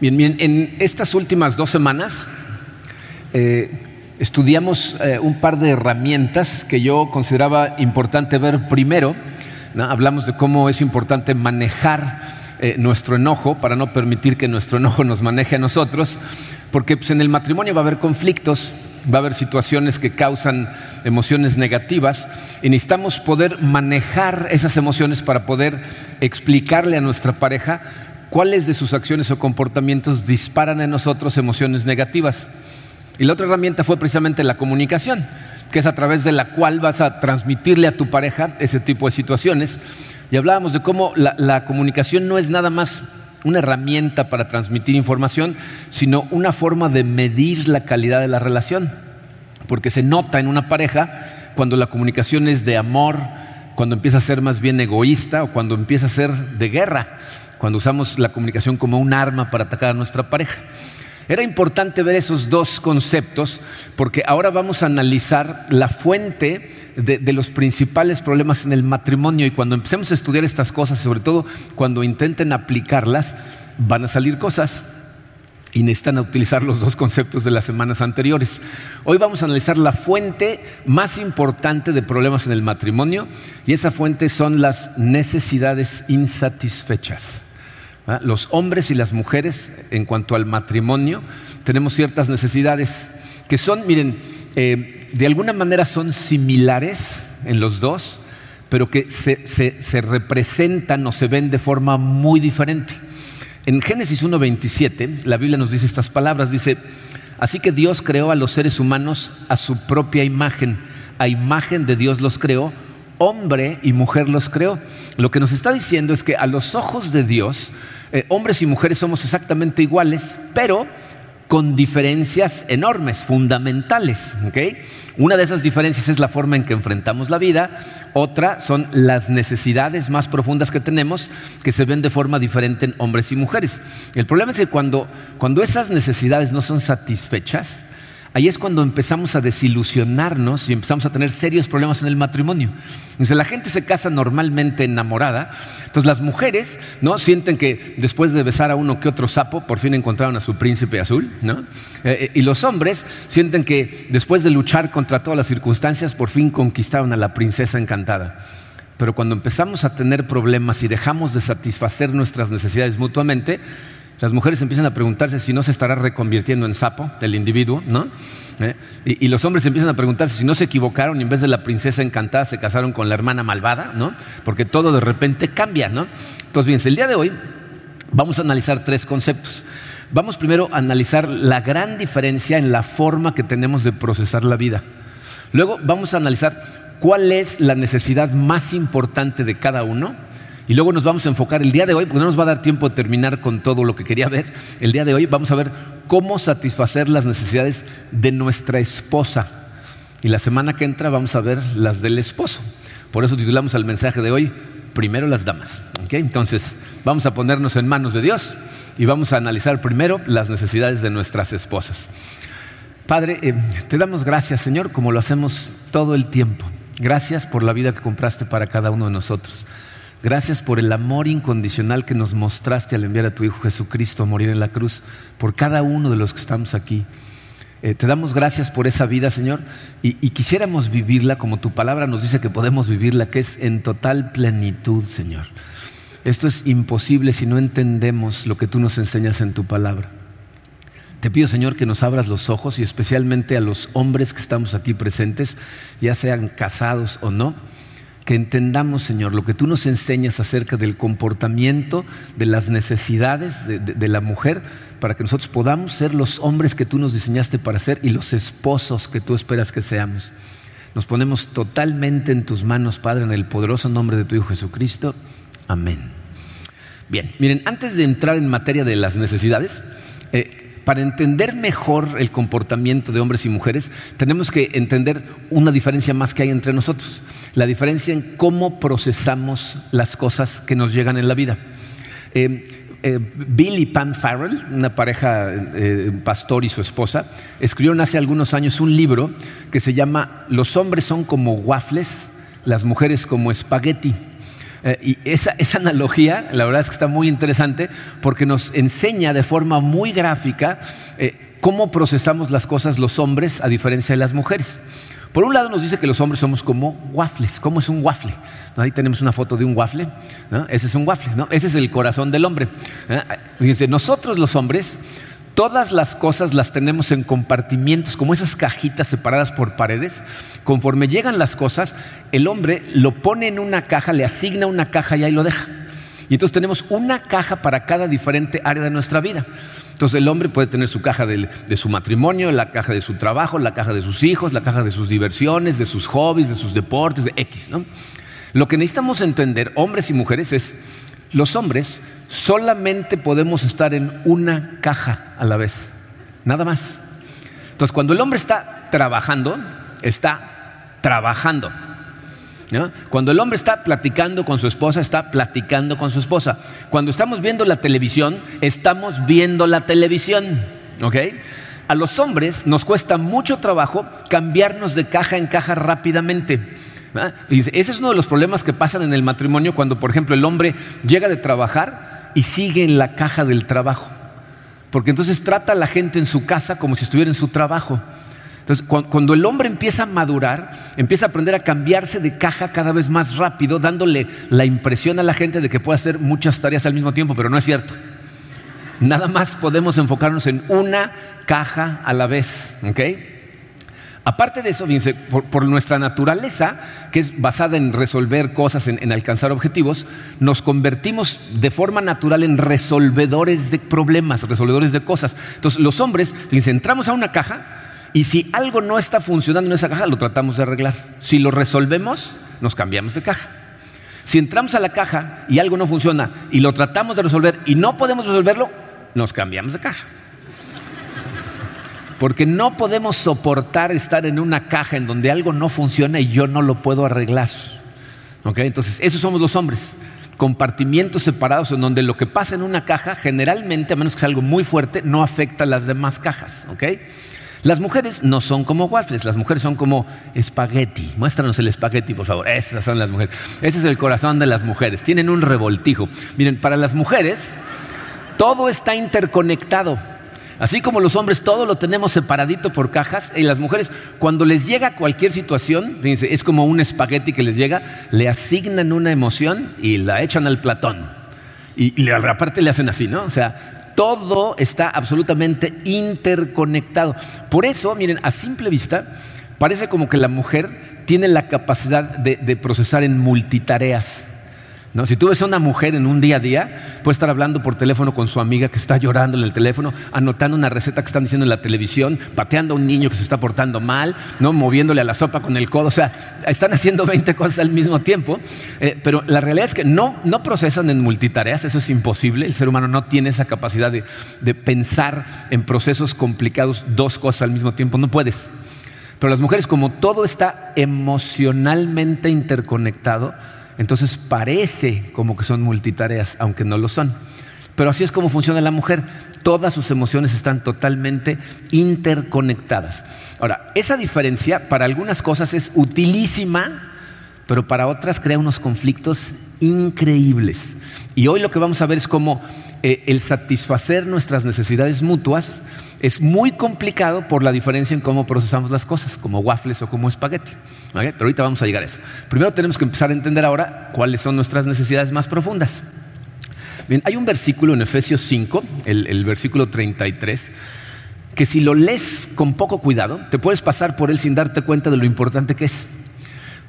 Bien, bien, en estas últimas dos semanas eh, estudiamos eh, un par de herramientas que yo consideraba importante ver primero. Hablamos de cómo es importante manejar eh, nuestro enojo para no permitir que nuestro enojo nos maneje a nosotros, porque pues, en el matrimonio va a haber conflictos, va a haber situaciones que causan emociones negativas y necesitamos poder manejar esas emociones para poder explicarle a nuestra pareja cuáles de sus acciones o comportamientos disparan en nosotros emociones negativas. Y la otra herramienta fue precisamente la comunicación, que es a través de la cual vas a transmitirle a tu pareja ese tipo de situaciones. Y hablábamos de cómo la, comunicación no es nada más una herramienta para transmitir información, sino una forma de medir la calidad de la relación. Porque se nota en una pareja cuando la comunicación es de amor, cuando empieza a ser más bien egoísta o cuando empieza a ser de guerra cuando usamos la comunicación como un arma para atacar a nuestra pareja. Era importante ver esos dos conceptos porque ahora vamos a analizar la fuente de, los principales problemas en el matrimonio y cuando empecemos a estudiar estas cosas, sobre todo cuando intenten aplicarlas, van a salir cosas y necesitan utilizar los dos conceptos de las semanas anteriores. Hoy vamos a analizar la fuente más importante de problemas en el matrimonio y esa fuente son las necesidades insatisfechas. ¿Ah? Los hombres y las mujeres, en cuanto al matrimonio, tenemos ciertas necesidades que son, miren, eh, de alguna manera son similares en los dos, pero que se, representan o se ven de forma muy diferente. En Génesis 1.27, la Biblia nos dice estas palabras, dice, así que Dios creó a los seres humanos a su propia imagen, a imagen de Dios los creó, hombre y mujer los creó. Lo que nos está diciendo es que a los ojos de Dios, eh, hombres y mujeres somos exactamente iguales, pero con diferencias enormes, fundamentales. Una de esas diferencias es la forma en que enfrentamos la vida, otra son las necesidades más profundas que tenemos que se ven de forma diferente en hombres y mujeres. El problema es que cuando, cuando esas necesidades no son satisfechas, ahí es cuando empezamos a desilusionarnos y empezamos a tener serios problemas en el matrimonio. Entonces la gente se casa normalmente enamorada, entonces las mujeres no sienten que después de besar a uno que otro sapo por fin encontraron a su príncipe azul, ¿no? Eh, eh, y los hombres sienten que después de luchar contra todas las circunstancias por fin conquistaron a la princesa encantada. Pero cuando empezamos a tener problemas y dejamos de satisfacer nuestras necesidades mutuamente, las mujeres empiezan a preguntarse si no se estará reconvirtiendo en sapo el individuo, ¿no? ¿Eh? Y, los hombres empiezan a preguntarse si no se equivocaron y en vez de la princesa encantada se casaron con la hermana malvada, ¿no? Porque todo de repente cambia, ¿no? Entonces, bien, el día de hoy vamos a analizar tres conceptos. Vamos primero a analizar la gran diferencia en la forma que tenemos de procesar la vida. Luego vamos a analizar cuál es la necesidad más importante de cada uno y luego nos vamos a enfocar el día de hoy, porque no nos va a dar tiempo de terminar con todo lo que quería ver. El día de hoy vamos a ver cómo satisfacer las necesidades de nuestra esposa. Y la semana que entra vamos a ver las del esposo. Por eso titulamos al mensaje de hoy, primero las damas. Entonces, vamos a ponernos en manos de Dios y vamos a analizar primero las necesidades de nuestras esposas. Padre, eh, te damos gracias, Señor, como lo hacemos todo el tiempo. Gracias por la vida que compraste para cada uno de nosotros. Gracias por el amor incondicional que nos mostraste al enviar a tu Hijo Jesucristo a morir en la cruz, por cada uno de los que estamos aquí. Eh, te damos gracias por esa vida, Señor, y, y, quisiéramos vivirla como tu palabra nos dice que podemos vivirla, que es en total plenitud, Señor. Esto es imposible si no entendemos lo que tú nos enseñas en tu palabra. Te pido, Señor, que nos abras los ojos y especialmente a los hombres que estamos aquí presentes, ya sean casados o no que entendamos, Señor, lo que tú nos enseñas acerca del comportamiento, de las necesidades de, la mujer, para que nosotros podamos ser los hombres que tú nos diseñaste para ser y los esposos que tú esperas que seamos. Nos ponemos totalmente en tus manos, Padre, en el poderoso nombre de tu Hijo Jesucristo. Amén. Bien, miren, antes de entrar en materia de las necesidades, eh, para entender mejor el comportamiento de hombres y mujeres, tenemos que entender una diferencia más que hay entre nosotros, la diferencia en cómo procesamos las cosas que nos llegan en la vida. Eh, eh, Bill y Pam Farrell, una pareja, eh, pastor y su esposa, escribieron hace algunos años un libro que se llama Los hombres son como waffles, las mujeres como espagueti. Eh, y esa, analogía, la verdad es que está muy interesante porque nos enseña de forma muy gráfica eh, cómo procesamos las cosas los hombres a diferencia de las mujeres. Por un lado nos dice que los hombres somos como waffles. ¿Cómo es un waffle? Ahí tenemos una foto de un waffle. Ese es un waffle. ¿no? Ese es el corazón del hombre. Fíjense, nosotros los hombres, todas las cosas las tenemos en compartimientos, como esas cajitas separadas por paredes. Conforme llegan las cosas, el hombre lo pone en una caja, le asigna una caja y ahí lo deja. Y entonces tenemos una caja para cada diferente área de nuestra vida. Entonces el hombre puede tener su caja de, su matrimonio, la caja de su trabajo, la caja de sus hijos, la caja de sus diversiones, de sus hobbies, de sus deportes, de X. ¿no? Lo que necesitamos entender, hombres y mujeres, es los hombres solamente podemos estar en una caja a la vez, nada más. Entonces cuando el hombre está trabajando, está trabajando. Cuando el hombre está platicando con su esposa, está platicando con su esposa. Cuando estamos viendo la televisión, estamos viendo la televisión. A los hombres nos cuesta mucho trabajo cambiarnos de caja en caja rápidamente. Ese es uno de los problemas que pasan en el matrimonio cuando, por ejemplo, el hombre llega de trabajar y sigue en la caja del trabajo. Porque entonces trata a la gente en su casa como si estuviera en su trabajo. Entonces, cuando el hombre empieza a madurar, empieza a aprender a cambiarse de caja cada vez más rápido, dándole la impresión a la gente de que puede hacer muchas tareas al mismo tiempo, pero no es cierto. Nada más podemos enfocarnos en una caja a la vez. Aparte de eso, por, nuestra naturaleza, que es basada en resolver cosas, en, en, alcanzar objetivos, nos convertimos de forma natural en resolvedores de problemas, resolvedores de cosas. Entonces, los hombres, fíjense, entramos a una caja y si algo no está funcionando en esa caja, lo tratamos de arreglar. Si lo resolvemos, nos cambiamos de caja. Si entramos a la caja y algo no funciona y lo tratamos de resolver y no podemos resolverlo, nos cambiamos de caja. Porque no podemos soportar estar en una caja en donde algo no funciona y yo no lo puedo arreglar. Entonces, esos somos los hombres. Compartimientos separados en donde lo que pasa en una caja, generalmente, a menos que sea algo muy fuerte, no afecta a las demás cajas. Las mujeres no son como waffles, las mujeres son como espagueti. Muéstranos el espagueti, por favor. Esas son las mujeres. Ese es el corazón de las mujeres. Tienen un revoltijo. Miren, para las mujeres todo está interconectado. Así como los hombres todo lo tenemos separadito por cajas, y las mujeres cuando les llega cualquier situación, fíjense, es como un espagueti que les llega, le asignan una emoción y la echan al platón. Y, y aparte le hacen así, ¿no? O sea, todo está absolutamente interconectado. Por eso, miren, a simple vista, parece como que la mujer tiene la capacidad de, procesar en multitareas. ¿No? Si tú ves a una mujer en un día a día, puede estar hablando por teléfono con su amiga que está llorando en el teléfono, anotando una receta que están diciendo en la televisión, pateando a un niño que se está portando mal, ¿no? moviéndole a la sopa con el codo. O sea, están haciendo 20 cosas al mismo tiempo. Eh, pero la realidad es que no, no procesan en multitareas, eso es imposible. El ser humano no tiene esa capacidad de, de pensar en procesos complicados dos cosas al mismo tiempo. No puedes. Pero las mujeres, como todo está emocionalmente interconectado, entonces parece como que son multitareas, aunque no lo son. Pero así es como funciona la mujer. Todas sus emociones están totalmente interconectadas. Ahora, esa diferencia para algunas cosas es utilísima, pero para otras crea unos conflictos increíbles. Y hoy lo que vamos a ver es cómo eh, el satisfacer nuestras necesidades mutuas es muy complicado por la diferencia en cómo procesamos las cosas, como waffles o como espagueti. Pero ahorita vamos a llegar a eso. Primero tenemos que empezar a entender ahora cuáles son nuestras necesidades más profundas. Hay un versículo en Efesios 5, el, el versículo 33, que si lo lees con poco cuidado, te puedes pasar por él sin darte cuenta de lo importante que es.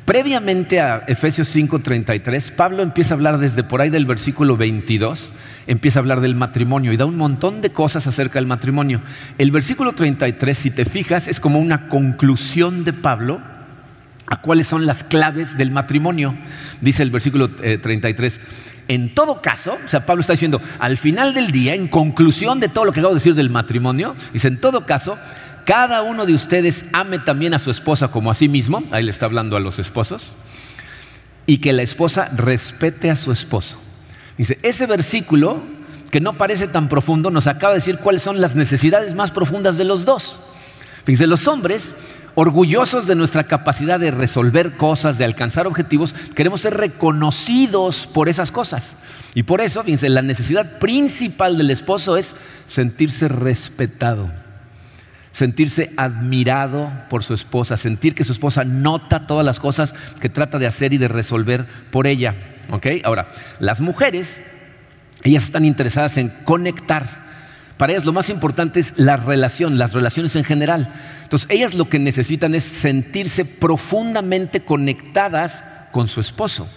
Previamente a Efesios 5:33, Pablo empieza a hablar desde por ahí del versículo 22, empieza a hablar del matrimonio y da un montón de cosas acerca del matrimonio. El versículo 33, si te fijas, es como una conclusión de Pablo a cuáles son las claves del matrimonio. Dice el versículo 33, eh, en todo caso, o sea, Pablo está diciendo, al final del día, en conclusión de todo lo que acabo de decir del matrimonio, dice, en todo caso, cada uno de ustedes ame también a su esposa como a sí mismo, ahí le está hablando a los esposos, y que la esposa respete a su esposo. Dice, ese versículo, que no parece tan profundo, nos acaba de decir cuáles son las necesidades más profundas de los dos. Dice, los hombres orgullosos de nuestra capacidad de resolver cosas, de alcanzar objetivos, queremos ser reconocidos por esas cosas. Y por eso, fíjense, la necesidad principal del esposo es sentirse respetado, sentirse admirado por su esposa, sentir que su esposa nota todas las cosas que trata de hacer y de resolver por ella. Ahora, las mujeres, ellas están interesadas en conectar para ellas lo más importante es la relación, las relaciones en general. Entonces, ellas lo que necesitan es sentirse profundamente conectadas con su esposo,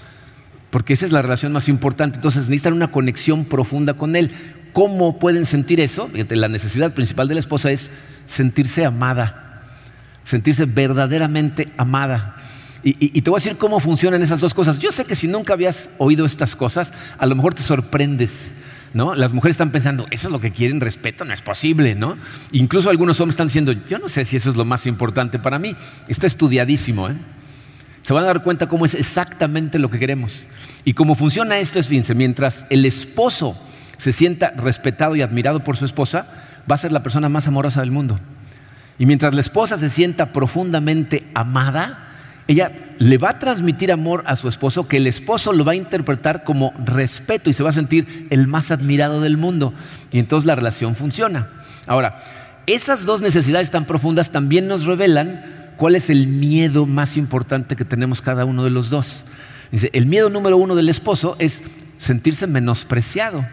porque esa es la relación más importante. Entonces, necesitan una conexión profunda con él. ¿Cómo pueden sentir eso? La necesidad principal de la esposa es sentirse amada, sentirse verdaderamente amada. Y, y, te voy a decir cómo funcionan esas dos cosas. Yo sé que si nunca habías oído estas cosas, a lo mejor te sorprendes. ¿no? Las mujeres están pensando, eso es lo que quieren, respeto, no es posible, ¿no? Incluso algunos hombres están diciendo, yo no sé si eso es lo más importante para mí. Está estudiadísimo, ¿eh? Se van a dar cuenta cómo es exactamente lo que queremos. Y cómo funciona esto es, fíjense, mientras el esposo se sienta respetado y admirado por su esposa, va a ser la persona más amorosa del mundo. Y mientras la esposa se sienta profundamente amada, ella le va a transmitir amor a su esposo que el esposo lo va a interpretar como respeto y se va a sentir el más admirado del mundo. Y entonces la relación funciona. Ahora, esas dos necesidades tan profundas también nos revelan cuál es el miedo más importante que tenemos cada uno de los dos. Dice, el miedo número uno del esposo es sentirse menospreciado.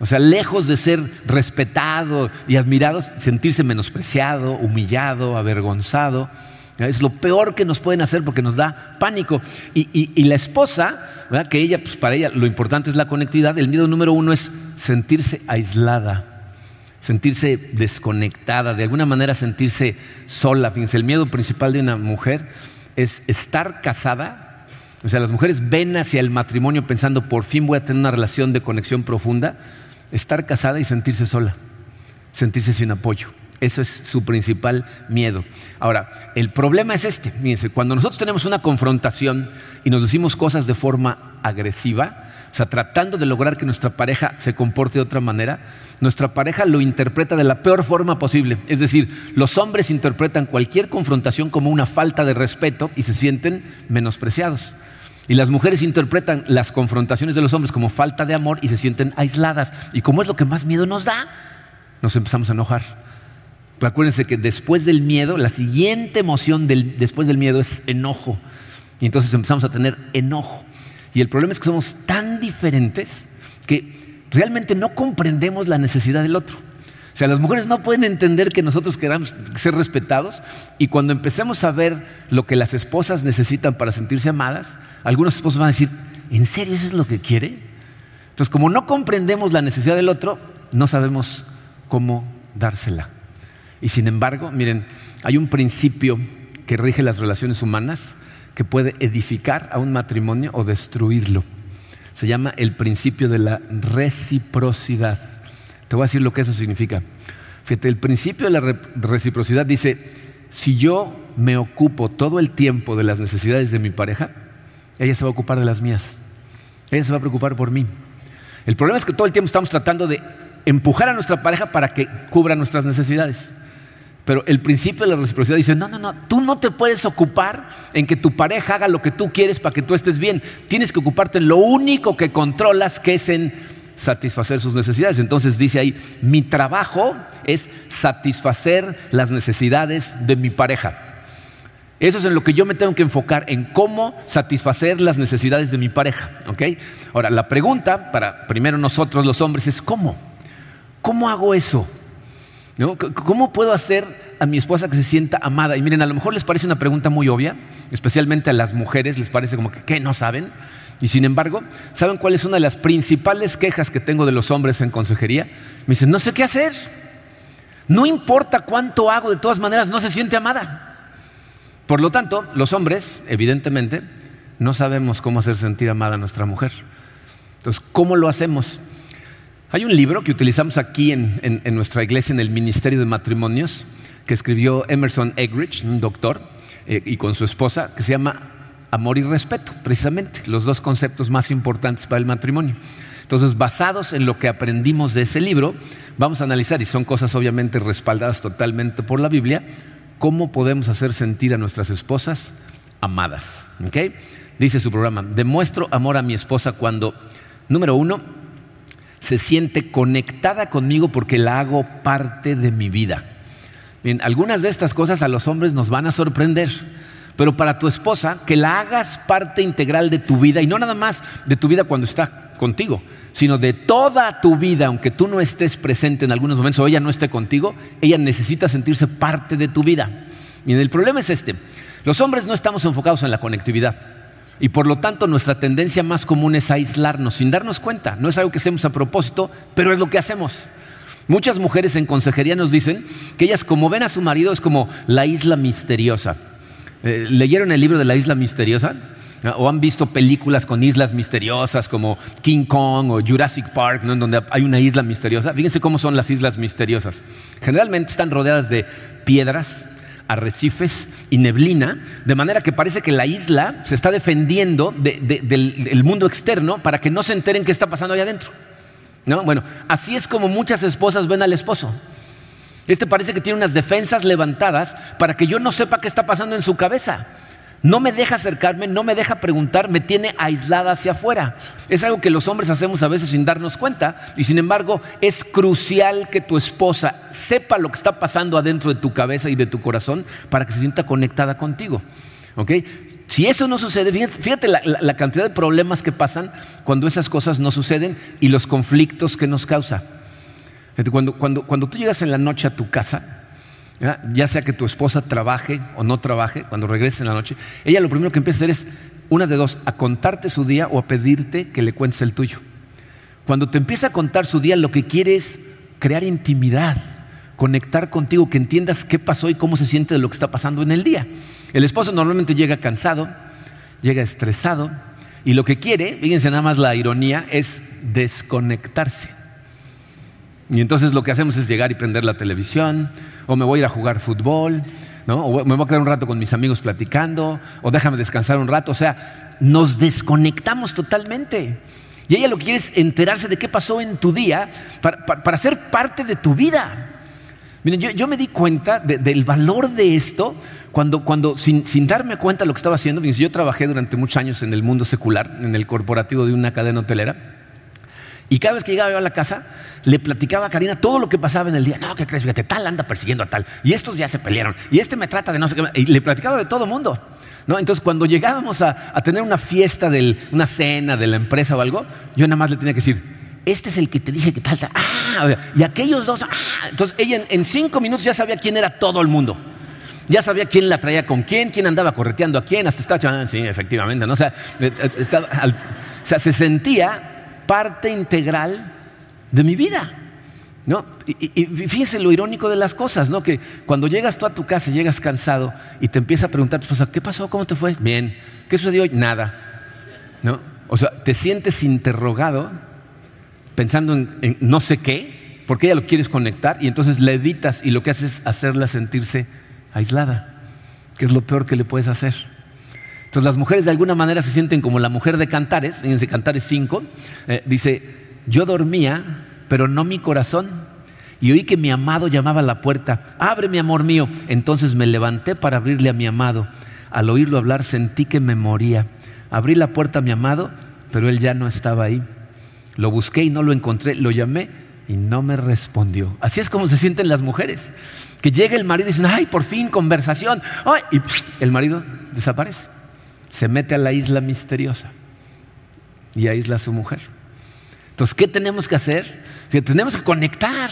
O sea, lejos de ser respetado y admirado, sentirse menospreciado, humillado, avergonzado. Es lo peor que nos pueden hacer porque nos da pánico. Y, la esposa, que ella, pues para ella lo importante es la conectividad, el miedo número uno es sentirse aislada, sentirse desconectada, de alguna manera sentirse sola. Fíjense, el miedo principal de una mujer es estar casada. O sea, las mujeres ven hacia el matrimonio pensando, por fin voy a tener una relación de conexión profunda, estar casada y sentirse sola, sentirse sin apoyo. Eso es su principal miedo. Ahora, el problema es este. Fíjense, cuando nosotros tenemos una confrontación y nos decimos cosas de forma agresiva, o sea, tratando de lograr que nuestra pareja se comporte de otra manera, nuestra pareja lo interpreta de la peor forma posible. Es decir, los hombres interpretan cualquier confrontación como una falta de respeto y se sienten menospreciados. Y las mujeres interpretan las confrontaciones de los hombres como falta de amor y se sienten aisladas. Y como es lo que más miedo nos da, nos empezamos a enojar. Acuérdense que después del miedo, la siguiente emoción después del miedo es enojo. Y entonces empezamos a tener enojo. Y el problema es que somos tan diferentes que realmente no comprendemos la necesidad del otro. Sea, las mujeres no pueden entender que nosotros queramos ser respetados y cuando empecemos a ver lo que las esposas necesitan para sentirse amadas, algunos esposos van a decir, ¿en serio eso es lo que quiere? Entonces, como no comprendemos la necesidad del otro, no sabemos cómo dársela. Y sin embargo, miren, hay un principio que rige las relaciones humanas que puede edificar a un matrimonio o destruirlo. Se llama el principio de la reciprocidad. Te voy a decir lo que eso significa. Fíjate, el principio de la reciprocidad dice, si yo me ocupo todo el tiempo de las necesidades de mi pareja, ella se va a ocupar de las mías. Ella se va a preocupar por mí. El problema es que todo el tiempo estamos tratando de empujar a nuestra pareja para que cubra nuestras necesidades. Pero el principio de la reciprocidad dice, no, no, no, tú no te puedes ocupar en que tu pareja haga lo que tú quieres para que tú estés bien. Tienes que ocuparte en lo único que controlas, que es en satisfacer sus necesidades. Entonces dice ahí, mi trabajo es satisfacer las necesidades de mi pareja. Eso es en lo que yo me tengo que enfocar, en cómo satisfacer las necesidades de mi pareja. Ahora, la pregunta para primero nosotros los hombres es, ¿cómo? ¿Cómo hago eso? ¿Cómo puedo hacer a mi esposa que se sienta amada? Y miren, a lo mejor les parece una pregunta muy obvia, especialmente a las mujeres les parece como que, ¿qué? ¿No saben? Y sin embargo, ¿saben cuál es una de las principales quejas que tengo de los hombres en consejería? Me dicen, no sé qué hacer. No importa cuánto hago, de todas maneras no se siente amada. Por lo tanto, los hombres, evidentemente, no sabemos cómo hacer sentir amada a nuestra mujer. Entonces, ¿cómo lo hacemos? Hay un libro que utilizamos aquí en, nuestra iglesia, en el Ministerio de Matrimonios, que escribió Emerson Eggridge, un doctor, eh, y con su esposa, que se llama Amor y Respeto, precisamente, los dos conceptos más importantes para el matrimonio. Entonces, basados en lo que aprendimos de ese libro, vamos a analizar, y son cosas obviamente respaldadas totalmente por la Biblia, cómo podemos hacer sentir a nuestras esposas amadas. Dice su programa, demuestro amor a mi esposa cuando, número uno, se siente conectada conmigo porque la hago parte de mi vida. Bien, algunas de estas cosas a los hombres nos van a sorprender, pero para tu esposa, que la hagas parte integral de tu vida y no nada más de tu vida cuando está contigo, sino de toda tu vida, aunque tú no estés presente en algunos momentos o ella no esté contigo, ella necesita sentirse parte de tu vida. Y el problema es este, los hombres no estamos enfocados en la conectividad. Y por lo tanto nuestra tendencia más común es aislarnos sin darnos cuenta. No es algo que hacemos a propósito, pero es lo que hacemos. Muchas mujeres en consejería nos dicen que ellas como ven a su marido es como la isla misteriosa. Eh, ¿Leyeron el libro de la isla misteriosa? ¿O han visto películas con islas misteriosas como King Kong o Jurassic Park, en donde hay una isla misteriosa? Fíjense cómo son las islas misteriosas. Generalmente están rodeadas de piedras, arrecifes y neblina, de manera que parece que la isla se está defendiendo del, mundo externo para que no se enteren qué está pasando allá adentro. ¿No? Bueno, así es como muchas esposas ven al esposo. Este parece que tiene unas defensas levantadas para que yo no sepa qué está pasando en su cabeza. No me deja acercarme, no me deja preguntar, me tiene aislada hacia afuera. Es algo que los hombres hacemos a veces sin darnos cuenta y sin embargo es crucial que tu esposa sepa lo que está pasando adentro de tu cabeza y de tu corazón para que se sienta conectada contigo. Si eso no sucede, fíjate, la, cantidad de problemas que pasan cuando esas cosas no suceden y los conflictos que nos causa. Cuando, cuando, tú llegas en la noche a tu casa, ya sea que tu esposa trabaje o no trabaje, cuando regreses en la noche, ella lo primero que empieza a hacer es una de dos, a contarte su día o a pedirte que le cuentes el tuyo. Cuando te empieza a contar su día, lo que quiere es crear intimidad, conectar contigo, que entiendas qué pasó y cómo se siente de lo que está pasando en el día. El esposo normalmente llega cansado, llega estresado, y lo que quiere, fíjense nada más la ironía, es desconectarse. Y entonces lo que hacemos es llegar y prender la televisión, o me voy a ir a jugar fútbol, ¿no? o me voy a quedar un rato con mis amigos platicando, o déjame descansar un rato. O sea, nos desconectamos totalmente. Y ella lo que quiere es enterarse de qué pasó en tu día para, ser parte de tu vida. Miren, yo, me di cuenta del valor de esto cuando, cuando sin, sin, darme cuenta de lo que estaba haciendo, yo trabajé durante muchos años en el mundo secular, en el corporativo de una cadena hotelera. Y cada vez que llegaba yo a la casa, le platicaba a Karina todo lo que pasaba en el día. No, ¿qué crees? Fíjate, tal anda persiguiendo a tal. Y estos ya se pelearon. Y este me trata de no sé qué. Y le platicaba de todo mundo. ¿no? Entonces, cuando llegábamos a, tener una fiesta, del, una cena de la empresa o algo, yo nada más le tenía que decir, este es el que te dije que tal. Ah, y aquellos dos. Ah. Entonces, ella en, cinco minutos ya sabía quién era todo el mundo. Ya sabía quién la traía con quién, quién andaba correteando a quién, hasta estaba, ah, sí, efectivamente, ¿no? O eh, estaba, o sea, se sentía parte integral de mi vida. ¿no? Y, fíjese lo irónico de las cosas, ¿no? que cuando llegas tú a tu casa, llegas cansado y te empieza a preguntar tu esposa, ¿qué pasó? ¿Cómo te fue? Bien. ¿Qué sucedió hoy? Nada. ¿No? O sea, te sientes interrogado pensando en, no sé qué, porque ella lo quieres conectar y entonces la evitas y lo que haces es hacerla sentirse aislada, que es lo peor que le puedes hacer. Entonces las mujeres de alguna manera se sienten como la mujer de Cantares, fíjense Cantares 5, eh, dice, yo dormía, pero no mi corazón, y oí que mi amado llamaba a la puerta, abre mi amor mío, entonces me levanté para abrirle a mi amado, al oírlo hablar sentí que me moría, abrí la puerta a mi amado, pero él ya no estaba ahí, lo busqué y no lo encontré, lo llamé y no me respondió. Así es como se sienten las mujeres, que llega el marido y dicen, ay, por fin conversación, y el marido desaparece se mete a la isla misteriosa y aísla a su mujer. Entonces, ¿qué tenemos que hacer? tenemos que conectar.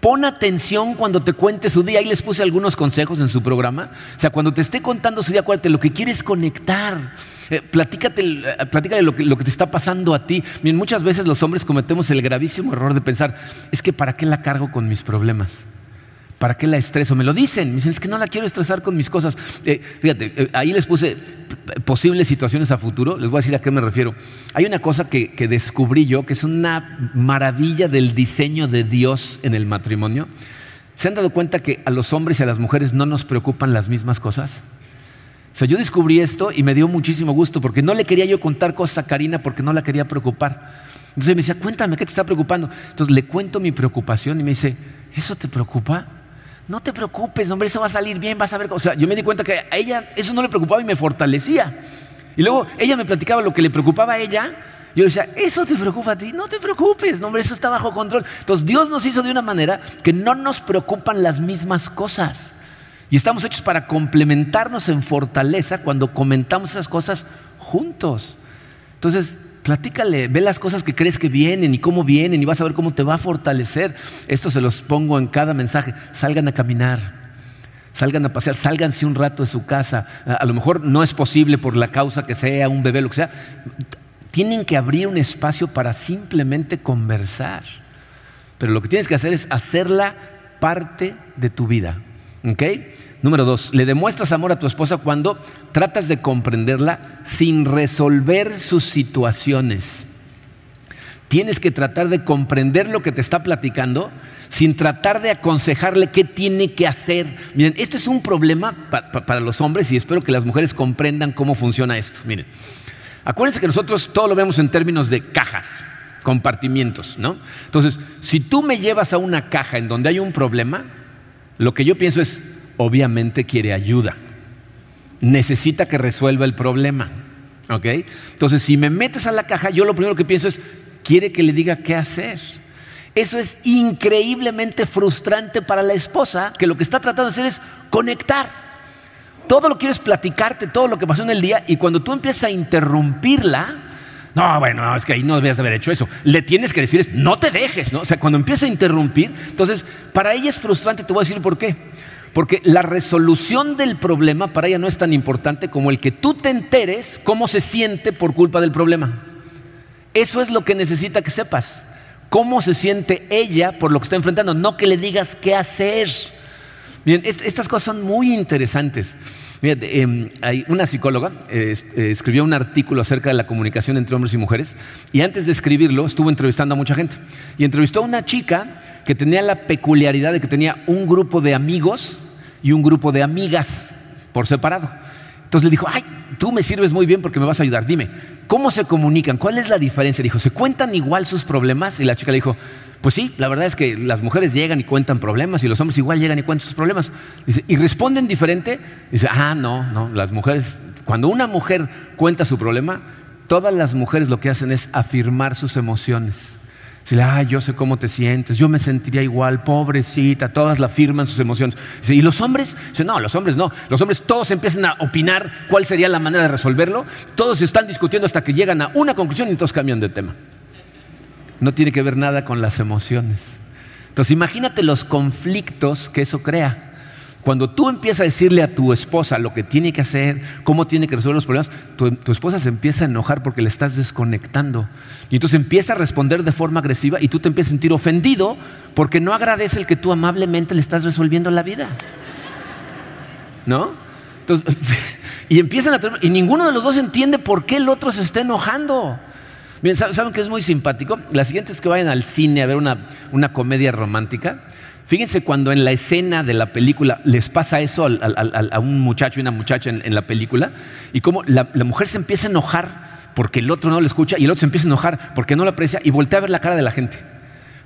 Pon atención cuando te cuente su día. Ahí les puse algunos consejos en su programa. O sea, cuando te esté contando su día, acuérdate, lo que quieres conectar. Eh, platícate, eh, platícale lo que, lo que, te está pasando a ti. muchas veces los hombres cometemos el gravísimo error de pensar, es que ¿para qué la cargo con mis problemas? ¿Para qué la estreso? Me lo dicen. Me dicen, es que no la quiero estresar con mis cosas. Eh, fíjate, eh, ahí les puse posibles situaciones a futuro. Les voy a decir a qué me refiero. Hay una cosa que, que descubrí yo, que es una maravilla del diseño de Dios en el matrimonio. ¿Se han dado cuenta que a los hombres y a las mujeres no nos preocupan las mismas cosas? O sea, yo descubrí esto y me dio muchísimo gusto porque no le quería yo contar cosas a Karina porque no la quería preocupar. Entonces me decía, cuéntame, ¿qué te está preocupando? Entonces le cuento mi preocupación y me dice, ¿eso te preocupa? No te preocupes, hombre, eso va a salir bien, vas a ver. O sea, yo me di cuenta que a ella eso no le preocupaba y me fortalecía. Y luego ella me platicaba lo que le preocupaba a ella. Yo decía, eso te preocupa a ti, no te preocupes, no, hombre, eso está bajo control. Entonces Dios nos hizo de una manera que no nos preocupan las mismas cosas. Y estamos hechos para complementarnos en fortaleza cuando comentamos esas cosas juntos. Entonces, platícale, ve las cosas que crees que vienen y cómo vienen y vas a ver cómo te va a fortalecer. Esto se los pongo en cada mensaje. Salgan a caminar, salgan a pasear, sálganse un rato de su casa. A, lo mejor no es posible por la causa que sea, un bebé, lo que sea. Tienen que abrir un espacio para simplemente conversar. Pero lo que tienes que hacer es hacerla parte de tu vida. ¿Ok? Número dos, le demuestras amor a tu esposa cuando tratas de comprenderla sin resolver sus situaciones. Tienes que tratar de comprender lo que te está platicando sin tratar de aconsejarle qué tiene que hacer. Miren, esto es un problema para los hombres y espero que las mujeres comprendan cómo funciona esto. Miren, acuérdense que nosotros todo lo vemos en términos de cajas, compartimientos, ¿no? Entonces, si tú me llevas a una caja en donde hay un problema, lo que yo pienso es, obviamente quiere ayuda. Necesita que resuelva el problema. ¿Ok? Entonces, si me metes a la caja, yo lo primero que pienso es, quiere que le diga qué hacer. Eso es increíblemente frustrante para la esposa, que lo que está tratando de hacer es conectar. Todo lo que quiere es platicarte, todo lo que pasó en el día, y cuando tú empiezas a interrumpirla, no, bueno, es que ahí no debías haber hecho eso. Le tienes que decir, no te dejes, ¿no? O sea, cuando empieza a interrumpir, entonces, para ella es frustrante, te voy a decir por qué. Porque la resolución del problema para ella no es tan importante como el que tú te enteres cómo se siente por culpa del problema. Eso es lo que necesita que sepas. Cómo se siente ella por lo que está enfrentando, no que le digas qué hacer. Bien, estas cosas son muy interesantes. Em, hay una psicóloga eh, eh, escribió un artículo acerca de la comunicación entre hombres y mujeres y antes de escribirlo estuvo entrevistando a mucha gente. Y entrevistó a una chica que tenía la peculiaridad de que tenía un grupo de amigos y un grupo de amigas por separado. Entonces le dijo, ay, tú me sirves muy bien porque me vas a ayudar. Dime, ¿cómo se comunican? ¿Cuál es la diferencia? Dijo, ¿se cuentan igual sus problemas? Y la chica le dijo, pues sí, la verdad es que las mujeres llegan y cuentan problemas y los hombres igual llegan y cuentan sus problemas. Dice, ¿y responden diferente? Dice, ah, no, no, las mujeres, cuando una mujer cuenta su problema, todas las mujeres lo que hacen es afirmar sus emociones. Dice, ah, yo sé cómo te sientes, yo me sentiría igual, pobrecita, todas la afirman sus emociones. Dice, ¿y los hombres? Dice, no, los hombres no. Los hombres todos empiezan a opinar cuál sería la manera de resolverlo. Todos están discutiendo hasta que llegan a una conclusión y todos cambian de tema no tiene que ver nada con las emociones. Entonces imagínate los conflictos que eso crea. Cuando tú empiezas a decirle a tu esposa lo que tiene que hacer, cómo tiene que resolver los problemas, tu, esposa se empieza a enojar porque le estás desconectando. Y entonces empieza a responder de forma agresiva y tú te empiezas a sentir ofendido porque no agradece el que tú amablemente le estás resolviendo la vida. ¿No? Entonces, y empiezan a y ninguno de los dos entiende por qué el otro se está enojando. Bien, ¿saben qué es muy simpático? La siguiente es que vayan al cine a ver una, comedia romántica. Fíjense cuando en la escena de la película les pasa eso a un muchacho y una muchacha en, la película y cómo la, mujer se empieza a enojar porque el otro no le escucha y el otro se empieza a enojar porque no lo aprecia y voltea a ver la cara de la gente.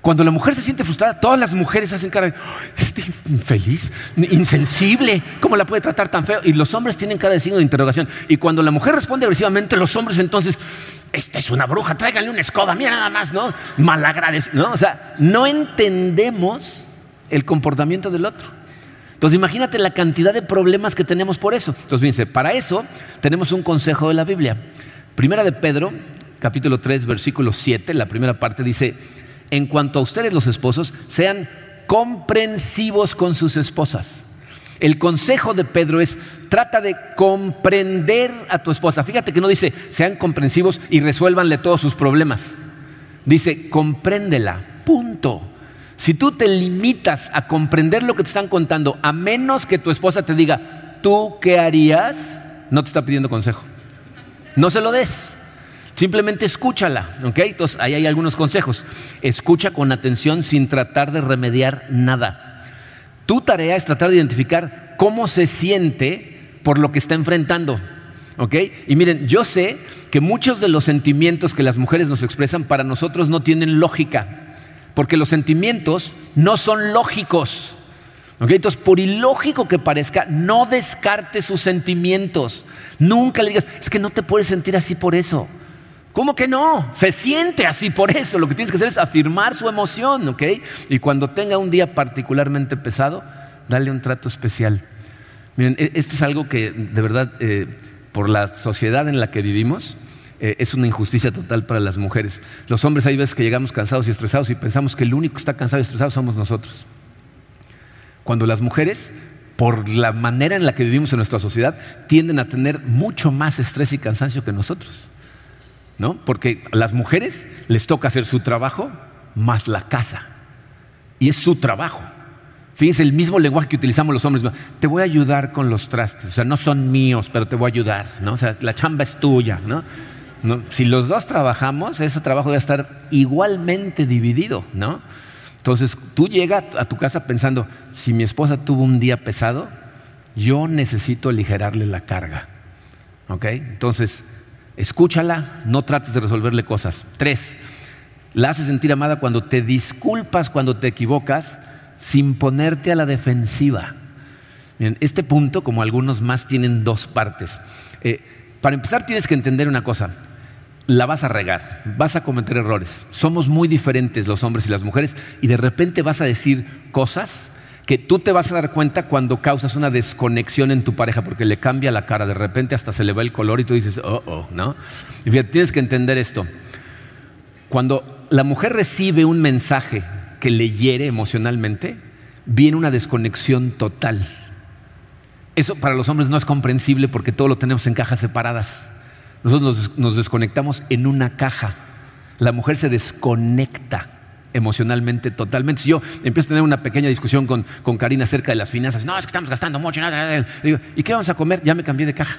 Cuando la mujer se siente frustrada, todas las mujeres hacen cara de, este infeliz, insensible, ¿cómo la puede tratar tan feo? Y los hombres tienen cara de signo de interrogación. Y cuando la mujer responde agresivamente, los hombres entonces, esta es una bruja, tráiganle una escoba, mira nada más, ¿no? Malagradecido, ¿no? O sea, no entendemos el comportamiento del otro. Entonces imagínate la cantidad de problemas que tenemos por eso. Entonces fíjense, para eso tenemos un consejo de la Biblia. Primera de Pedro, capítulo 3, versículo 7, la primera parte dice, en cuanto a ustedes los esposos, sean comprensivos con sus esposas. El consejo de Pedro es, trata de comprender a tu esposa. Fíjate que no dice, sean comprensivos y resuélvanle todos sus problemas. Dice, compréndela, punto. Si tú te limitas a comprender lo que te están contando, a menos que tu esposa te diga, ¿tú qué harías? No te está pidiendo consejo. No se lo des. Simplemente escúchala, ¿ok? Entonces, ahí hay algunos consejos. Escucha con atención sin tratar de remediar nada. Tu tarea es tratar de identificar cómo se siente por lo que está enfrentando. ¿Ok? Y miren, yo sé que muchos de los sentimientos que las mujeres nos expresan para nosotros no tienen lógica, porque los sentimientos no son lógicos. Entonces, por ilógico que parezca, no descarte sus sentimientos. Nunca le digas, es que no te puedes sentir así por eso. ¿Cómo que no? Se siente así por eso. Lo que tienes que hacer es afirmar su emoción, ¿ok? Y cuando tenga un día particularmente pesado, dale un trato especial. Miren, e-, esto es algo que de verdad, eh, por la sociedad en la que vivimos, eh, es una injusticia total para las mujeres. Los hombres hay veces que llegamos cansados y estresados y pensamos que el único que está cansado y estresado somos nosotros. Cuando las mujeres, por la manera en la que vivimos en nuestra sociedad, tienden a tener mucho más estrés y cansancio que nosotros. ¿No? Porque a las mujeres les toca hacer su trabajo más la casa. Y es su trabajo. Fíjense, el mismo lenguaje que utilizamos los hombres. Te voy a ayudar con los trastes. O sea, no son míos, pero te voy a ayudar. ¿no? O sea, la chamba es tuya. ¿no? Si los dos trabajamos, ese trabajo debe estar igualmente dividido. ¿no? Entonces, tú llegas a tu casa pensando, si mi esposa tuvo un día pesado, yo necesito aligerarle la carga. ¿Ok? Entonces, escúchala, no trates de resolverle cosas. Tres, la haces sentir amada cuando te disculpas, cuando te equivocas, sin ponerte a la defensiva. este punto, como algunos más, tienen dos partes. Eh, para empezar, tienes que entender una cosa la vas a regar, vas a cometer errores. Somos muy diferentes los hombres y las mujeres y de repente vas a decir cosas que tú te vas a dar cuenta cuando causas una desconexión en tu pareja porque le cambia la cara, de repente hasta se le va el color y tú dices, oh, oh, ¿no? Y tienes que entender esto. Cuando la mujer recibe un mensaje que le hiere emocionalmente, viene una desconexión total. Eso para los hombres no es comprensible porque todo lo tenemos en cajas separadas. Nosotros nos, desconectamos en una caja. La mujer se desconecta emocionalmente totalmente. Si yo empiezo a tener una pequeña discusión con, Karina acerca de las finanzas, no, es que estamos gastando mucho. digo, ¿y qué vamos a comer? Ya me cambié de caja.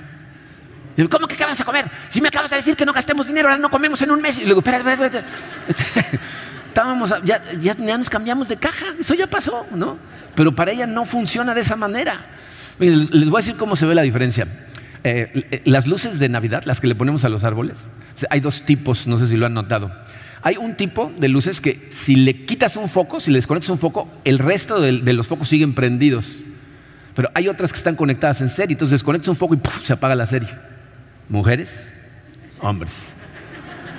Digo, ¿cómo que qué vamos a comer? Si me acabas de decir que no gastemos dinero, ahora no comemos en un mes. Y luego, espérate, espérate, espérate. Estábamos, ya, ya, nos cambiamos de caja, eso ya pasó, ¿no? Pero para ella no funciona de esa manera. les voy a decir cómo se ve la diferencia. Eh, las luces de Navidad, las que le ponemos a los árboles, hay dos tipos, no sé si lo han notado. Hay un tipo de luces que si le quitas un foco, si le desconectas un foco, el resto de, los focos siguen prendidos. Pero hay otras que están conectadas en serie, entonces desconectas un foco y se apaga la serie. Mujeres, hombres.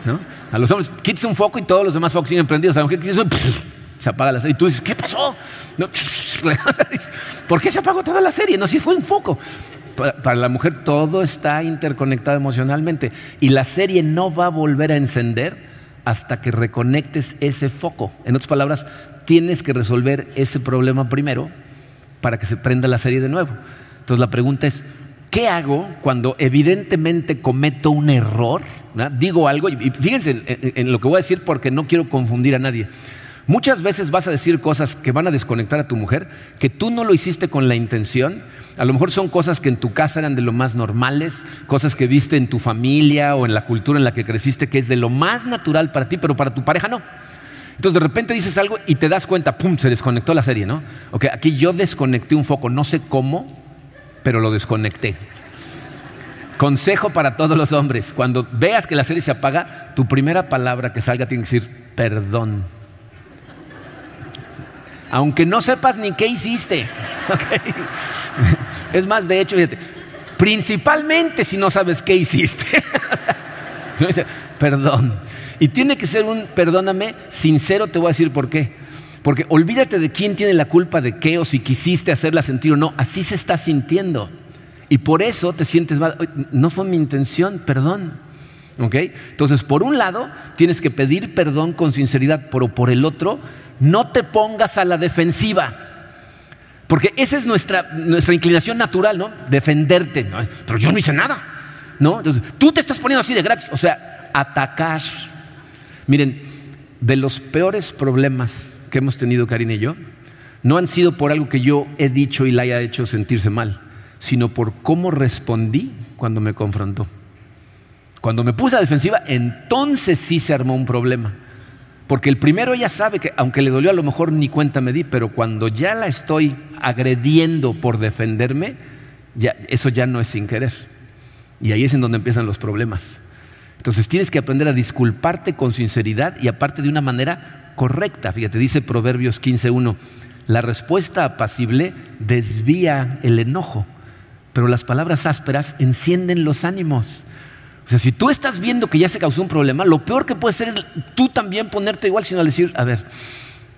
¿No? A los hombres quitas un foco y todos los demás focos siguen prendidos. A la mujer quitas un se apaga la serie. Y tú dices, ¿qué pasó? ¿Por qué se apagó toda la serie? No, si fue un foco para la mujer todo está interconectado emocionalmente y la serie no va a volver a encender hasta que reconectes ese foco. En otras palabras, tienes que resolver ese problema primero para que se prenda la serie de nuevo. Entonces la pregunta es, ¿qué hago cuando evidentemente cometo un error? Digo algo, y fíjense en lo que voy a decir porque no quiero confundir a nadie. Muchas veces vas a decir cosas que van a desconectar a tu mujer, que tú no lo hiciste con la intención. A lo mejor son cosas que en tu casa eran de lo más normales, cosas que viste en tu familia o en la cultura en la que creciste, que es de lo más natural para ti, pero para tu pareja no. Entonces de repente dices algo y te das cuenta, ¡pum!, se desconectó la serie, ¿no? Ok, aquí yo desconecté un foco, no sé cómo, pero lo desconecté. Consejo para todos los hombres, cuando veas que la serie se apaga, tu primera palabra que salga tiene que decir perdón aunque no sepas ni qué hiciste. Es más, de hecho, principalmente si no sabes qué hiciste. Perdón. Y tiene que ser un, perdóname, sincero, te voy a decir por qué. Porque olvídate de quién tiene la culpa de qué o si quisiste hacerla sentir o no. Así se está sintiendo. Y por eso te sientes mal. No fue mi intención, perdón. Entonces, por un lado, tienes que pedir perdón con sinceridad, pero por el otro, no te pongas a la defensiva. Porque esa es nuestra, nuestra inclinación natural, ¿no? Defenderte. Pero yo no hice nada. ¿No? Entonces, tú te estás poniendo así de gratis. O sea, atacar. Miren, de los peores problemas que hemos tenido Karina y yo, no han sido por algo que yo he dicho y la haya hecho sentirse mal, sino por cómo respondí cuando me confrontó. Cuando me puse a defensiva, entonces sí se armó un problema. Porque el primero ella sabe que, aunque le dolió, a lo mejor ni cuenta me di, pero cuando ya la estoy agrediendo por defenderme, eso ya no es sin querer. Y ahí es en donde empiezan los problemas. Entonces tienes que aprender a disculparte con sinceridad y aparte de una manera correcta. Fíjate, dice Proverbios 15.1, La respuesta apacible desvía el enojo, pero las palabras ásperas encienden los ánimos. O sea, si tú estás viendo que ya se causó un problema, lo peor que puede ser es tú también ponerte igual, sino decir, a ver,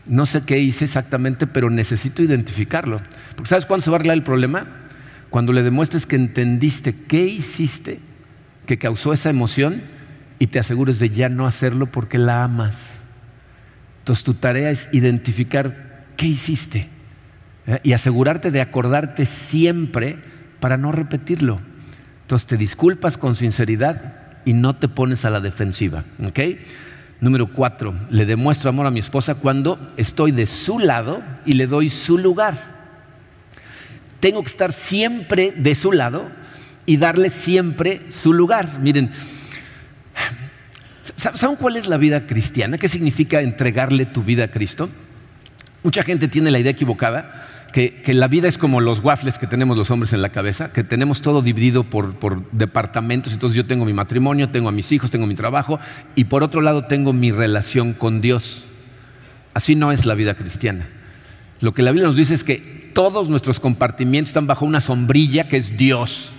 no sé qué hice exactamente, pero necesito identificarlo. Porque ¿sabes cuándo se va a arreglar el problema? Cuando le demuestres que entendiste qué hiciste que causó esa emoción y te asegures de ya no hacerlo porque la amas. Entonces tu tarea es identificar qué hiciste ¿eh? y asegurarte de acordarte siempre para no repetirlo. Entonces te disculpas con sinceridad y no te pones a la defensiva. Número cuatro, le demuestro amor a mi esposa cuando estoy de su lado y le doy su lugar. Tengo que estar siempre de su lado y darle siempre su lugar. Miren, ¿saben cuál es la vida cristiana? ¿Qué significa entregarle tu vida a Cristo? Mucha gente tiene la idea equivocada que, la vida es como los waffles que tenemos los hombres en la cabeza, que tenemos todo dividido por, por, departamentos, entonces yo tengo mi matrimonio, tengo a mis hijos, tengo mi trabajo y por otro lado tengo mi relación con Dios. Así no es la vida cristiana. Lo que la Biblia nos dice es que todos nuestros compartimientos están bajo una sombrilla que es Dios.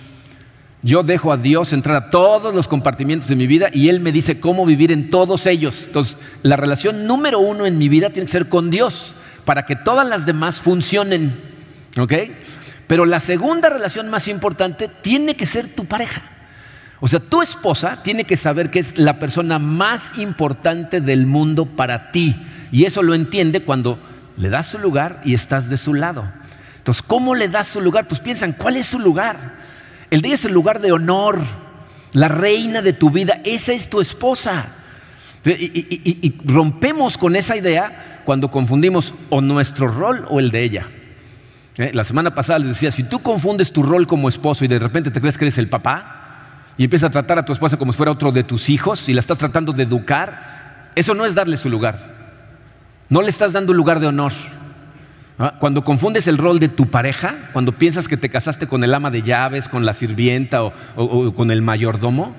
Yo dejo a Dios entrar a todos los compartimientos de mi vida y Él me dice cómo vivir en todos ellos. Entonces, la relación número uno en mi vida tiene que ser con Dios para que todas las demás funcionen. ¿Ok? Pero la segunda relación más importante tiene que ser tu pareja. O sea, tu esposa tiene que saber que es la persona más importante del mundo para ti. Y eso lo entiende cuando le das su lugar y estás de su lado. Entonces, ¿cómo le das su lugar? Pues piensan, ¿cuál es su lugar? El ella es el lugar de honor, la reina de tu vida, esa es tu esposa. Y rompemos con esa idea cuando confundimos o nuestro rol o el de ella. ¿Eh? La semana pasada les decía, si tú confundes tu rol como esposo y de repente te crees que eres el papá y empiezas a tratar a tu esposa como si fuera otro de tus hijos y la estás tratando de educar, eso no es darle su lugar. No le estás dando un lugar de honor. ¿Ah? Cuando confundes el rol de tu pareja, cuando piensas que te casaste con el ama de llaves, con la sirvienta o con el mayordomo,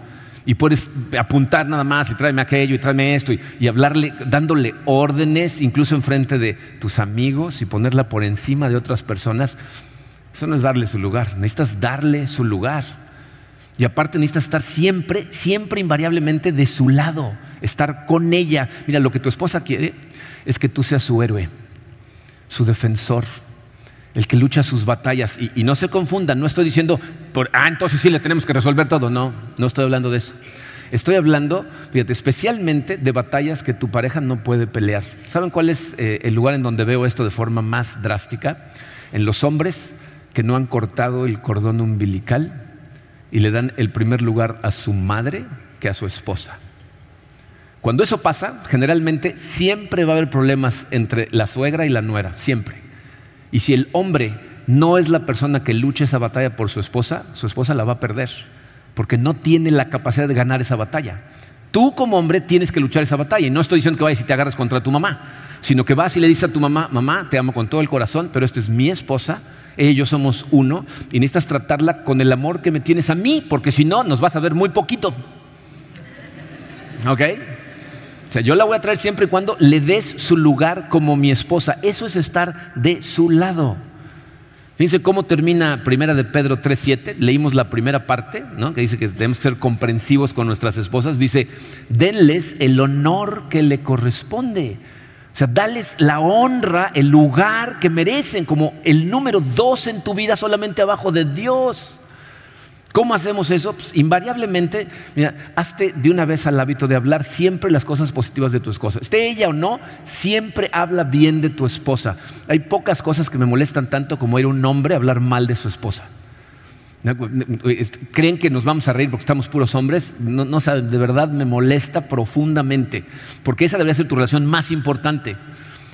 y puedes apuntar nada más y tráeme aquello y tráeme esto y, hablarle, dándole órdenes, incluso enfrente de tus amigos y ponerla por encima de otras personas. Eso no es darle su lugar, necesitas darle su lugar. Y aparte necesitas estar siempre, siempre invariablemente de su lado, estar con ella. Mira, lo que tu esposa quiere es que tú seas su héroe, su defensor, el que lucha sus batallas. Y, no se confundan, no estoy diciendo, por, ah, entonces sí le tenemos que resolver todo. No, no estoy hablando de eso. Estoy hablando, fíjate, especialmente de batallas que tu pareja no puede pelear. ¿Saben cuál es eh, el lugar en donde veo esto de forma más drástica? En los hombres que no han cortado el cordón umbilical y le dan el primer lugar a su madre que a su esposa. Cuando eso pasa, generalmente siempre va a haber problemas entre la suegra y la nuera, siempre. Y si el hombre no es la persona que lucha esa batalla por su esposa, su esposa la va a perder, porque no tiene la capacidad de ganar esa batalla. Tú como hombre tienes que luchar esa batalla. Y no estoy diciendo que vayas y te agarras contra tu mamá, sino que vas y le dices a tu mamá, mamá, te amo con todo el corazón, pero esta es mi esposa, ella y yo somos uno, y necesitas tratarla con el amor que me tienes a mí, porque si no, nos vas a ver muy poquito. ¿Ok? Sea, yo la voy a traer siempre y cuando le des su lugar como mi esposa. Eso es estar de su lado. Fíjense cómo termina Primera de Pedro 3.7. Leímos la primera parte, ¿no? que dice que debemos ser comprensivos con nuestras esposas. Dice, denles el honor que le corresponde. O sea, dales la honra, el lugar que merecen, como el número dos en tu vida solamente abajo de Dios. ¿Cómo hacemos eso? Pues invariablemente, mira, hazte de una vez al hábito de hablar siempre las cosas positivas de tu esposa. Esté ella o no, siempre habla bien de tu esposa. Hay pocas cosas que me molestan tanto como ir un hombre a hablar mal de su esposa. ¿Creen que nos vamos a reír porque estamos puros hombres? No, no de verdad me molesta profundamente, porque esa debería ser tu relación más importante.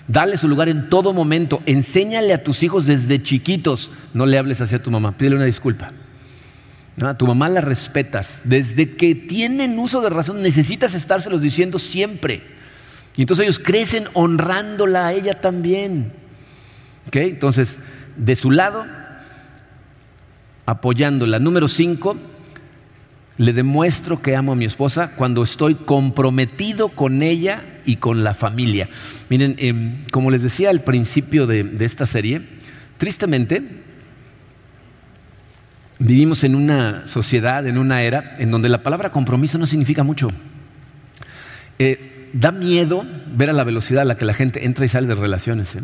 Dale su lugar en todo momento. Enséñale a tus hijos desde chiquitos. No le hables hacia tu mamá. Pídele una disculpa. Tu mamá la respetas. Desde que tienen uso de razón necesitas estárselos diciendo siempre. Y entonces ellos crecen honrándola a ella también. Entonces, de su lado, apoyándola. Número cinco, le demuestro que amo a mi esposa cuando estoy comprometido con ella y con la familia. Miren, em, como les decía al principio de, esta serie, tristemente vivimos en una sociedad, en una era, en donde la palabra compromiso no significa mucho. Eh, da miedo ver a la velocidad a la que la gente entra y sale de relaciones. ¿eh?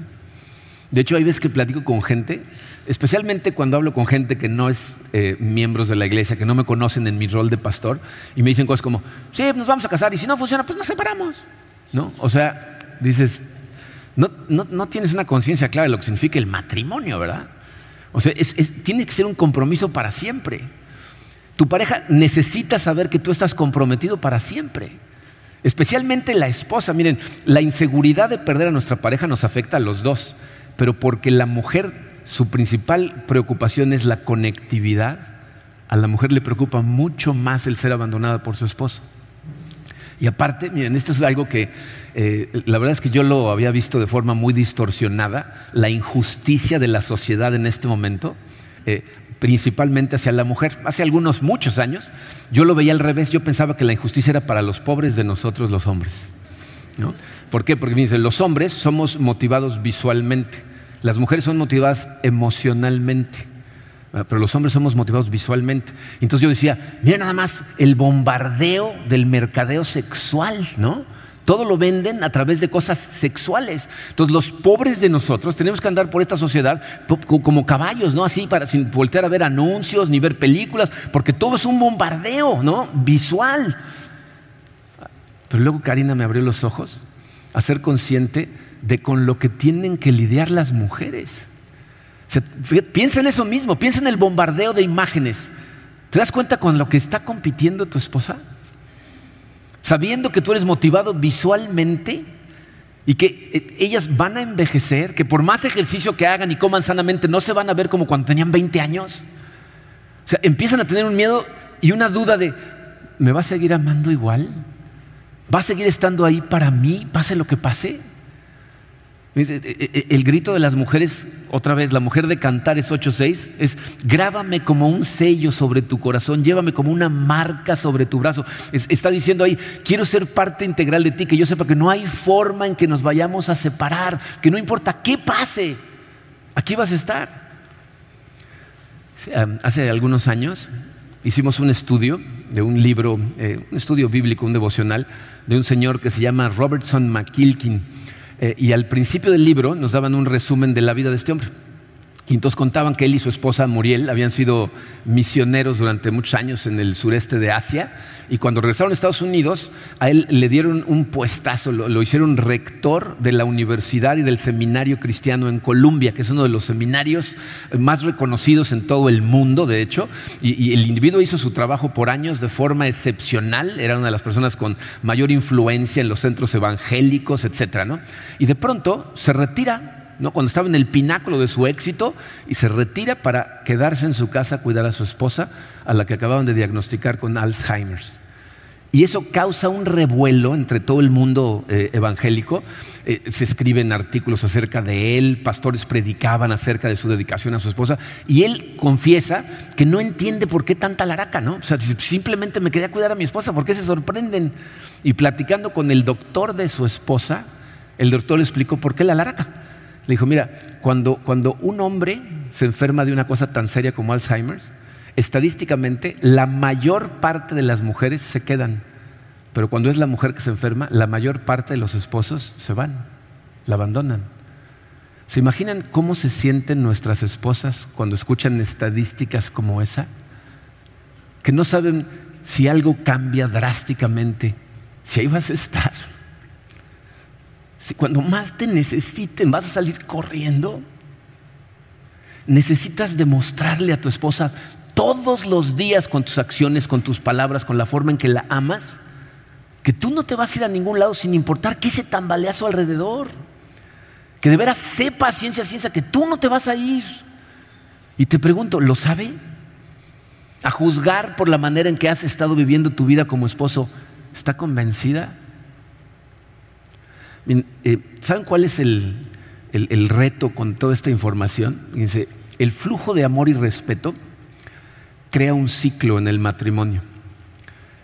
De hecho, hay veces que platico con gente, especialmente cuando hablo con gente que no es eh, miembros de la iglesia, que no me conocen en mi rol de pastor, y me dicen cosas como, sí, nos vamos a casar, y si no funciona, pues nos separamos. ¿No? O sea, dices, no, no, tienes una conciencia clara de lo que significa el matrimonio, ¿verdad? O sea, tiene que ser un compromiso para siempre. Tu pareja necesita saber que tú estás comprometido para siempre. Especialmente la esposa. Miren, la inseguridad de perder a nuestra pareja nos afecta a los dos pero porque la mujer, su principal preocupación es la conectividad, a la mujer le preocupa mucho más el ser abandonada por su esposo. Y aparte, miren, esto es algo que eh, la verdad es que yo lo había visto de forma muy distorsionada, la injusticia de la sociedad en este momento, eh, principalmente hacia la mujer. Hace algunos, muchos años, yo lo veía al revés, yo pensaba que la injusticia era para los pobres de nosotros los hombres. ¿no? ¿Por qué? Porque dicen, los hombres somos motivados visualmente, las mujeres son motivadas emocionalmente, pero los hombres somos motivados visualmente. Entonces yo decía, mira nada más el bombardeo del mercadeo sexual, ¿no? Todo lo venden a través de cosas sexuales. Entonces los pobres de nosotros tenemos que andar por esta sociedad como caballos, ¿no? Así para sin voltear a ver anuncios ni ver películas, porque todo es un bombardeo, ¿no? Visual. Pero luego Karina me abrió los ojos a ser consciente de con lo que tienen que lidiar las mujeres. Piensa en eso mismo, piensa en el bombardeo de imágenes. ¿Te das cuenta con lo que está compitiendo tu esposa? Sabiendo que tú eres motivado visualmente y que eh, ellas van a envejecer, que por más ejercicio que hagan y coman sanamente no se van a ver como cuando tenían 20 años. O sea, empiezan a tener un miedo y una duda de, ¿me va a seguir amando igual? ¿Va a seguir estando ahí para mí, pase lo que pase? E, e, e, el grito de las mujeres, otra vez, la mujer de Cantares 8:6, es grábame como un sello sobre tu corazón, llévame como una marca sobre tu brazo. está diciendo ahí, quiero ser parte integral de ti, que yo sepa que no hay forma en que nos vayamos a separar, que no importa qué pase, aquí vas a estar. Hace algunos años hicimos un estudio de un libro, eh, un estudio bíblico, un devocional, de un señor que se llama Robertson McKilkin. Eh, y al principio del libro nos daban un resumen de la vida de este hombre. Y entonces contaban que él y su esposa Muriel habían sido misioneros durante muchos años en el sureste de Asia. Y cuando regresaron a Estados Unidos a él le dieron un puestazo, lo, hicieron rector de la universidad y del seminario cristiano en Columbia, que es uno de los seminarios más reconocidos en todo el mundo, de hecho, y, el individuo hizo su trabajo por años de forma excepcional, era una de las personas con mayor influencia en los centros evangélicos, etcétera, ¿no? Y de pronto se retira cuando estaba en el pináculo de su éxito y se retira para quedarse en su casa a cuidar a su esposa, a la que acababan de diagnosticar con Alzheimer. Y eso causa un revuelo entre todo el mundo eh, evangélico. Eh, se escriben artículos acerca de él, pastores predicaban acerca de su dedicación a su esposa, y él confiesa que no entiende por qué tanta laraca, ¿no? O sea, simplemente me quedé a cuidar a mi esposa, ¿por qué se sorprenden? Y platicando con el doctor de su esposa, el doctor le explicó por qué la laraca. Le dijo, mira, cuando, cuando un hombre se enferma de una cosa tan seria como Alzheimer, estadísticamente la mayor parte de las mujeres se quedan, pero cuando es la mujer que se enferma, la mayor parte de los esposos se van, la abandonan. ¿Se imaginan cómo se sienten nuestras esposas cuando escuchan estadísticas como esa? Que no saben si algo cambia drásticamente, si ahí vas a estar. Si cuando más te necesiten vas a salir corriendo, necesitas demostrarle a tu esposa todos los días con tus acciones, con tus palabras, con la forma en que la amas, que tú no te vas a ir a ningún lado sin importar qué se tambalea a su alrededor. Que de veras sepa ciencia ciencia que tú no te vas a ir. Y te pregunto, ¿lo sabe? A juzgar por la manera en que has estado viviendo tu vida como esposo, ¿está convencida? Eh, ¿Saben cuál es el, reto con toda esta información? Dice, el flujo de amor y respeto crea un ciclo en el matrimonio.